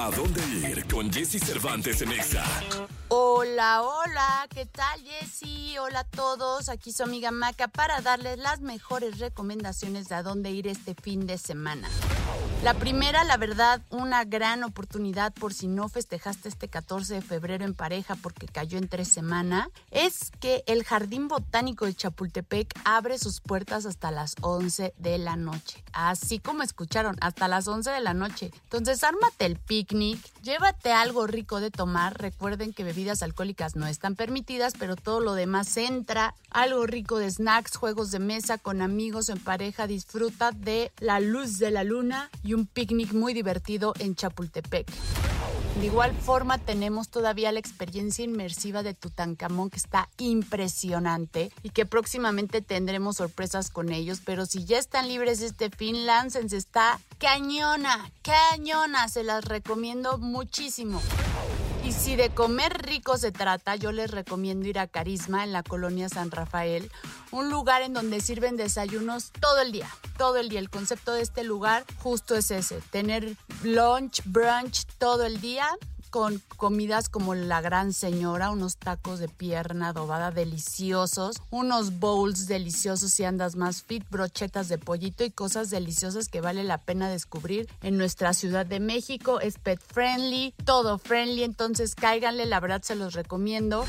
¿A dónde ir con Jesse Cervantes en Exa? Hola, hola, ¿qué tal Jessy? Hola a todos, aquí su amiga Maca para darles las mejores recomendaciones de a dónde ir este fin de semana. La primera, la verdad, una gran oportunidad por si no festejaste este 14 de febrero en pareja porque cayó en tres semanas, es que el Jardín Botánico de Chapultepec abre sus puertas hasta las 11 de la noche. Así como escucharon, hasta las 11 de la noche. Entonces, ármate el llévate algo rico de tomar. Recuerden que bebidas alcohólicas no están permitidas, pero todo lo demás entra. Algo rico de snacks, juegos de mesa con amigos en pareja. Disfruta de la luz de la luna y un picnic muy divertido en Chapultepec. De igual forma tenemos todavía la experiencia inmersiva de Tutankamón que está impresionante y que próximamente tendremos sorpresas con ellos, pero si ya están libres este fin, láncense, está cañona, cañona, se las recomiendo muchísimo. Y si de comer rico se trata, yo les recomiendo ir a Carisma en la colonia San Rafael, un lugar en donde sirven desayunos todo el día, todo el día. El concepto de este lugar justo es ese, tener lunch, brunch todo el día con comidas como la gran señora, unos tacos de pierna adobada deliciosos, unos bowls deliciosos si andas más fit, brochetas de pollito y cosas deliciosas que vale la pena descubrir en nuestra Ciudad de México. Es pet friendly, todo friendly, entonces cáiganle, la verdad se los recomiendo.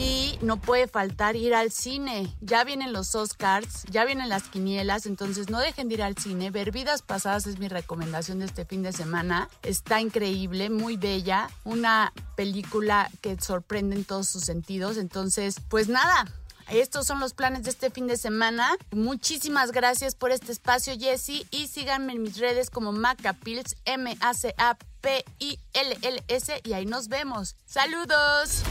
Y no puede faltar ir al cine. Ya vienen los Oscars, ya vienen las quinielas, entonces no dejen de ir al cine. Ver vidas pasadas es mi recomendación de este fin de semana. Está increíble, muy bella. Una película que sorprende en todos sus sentidos. Entonces, pues nada, estos son los planes de este fin de semana. Muchísimas gracias por este espacio, Jessy. Y síganme en mis redes como Macapils, M-A-C-A-P-I-L-L-S. Y ahí nos vemos. ¡Saludos!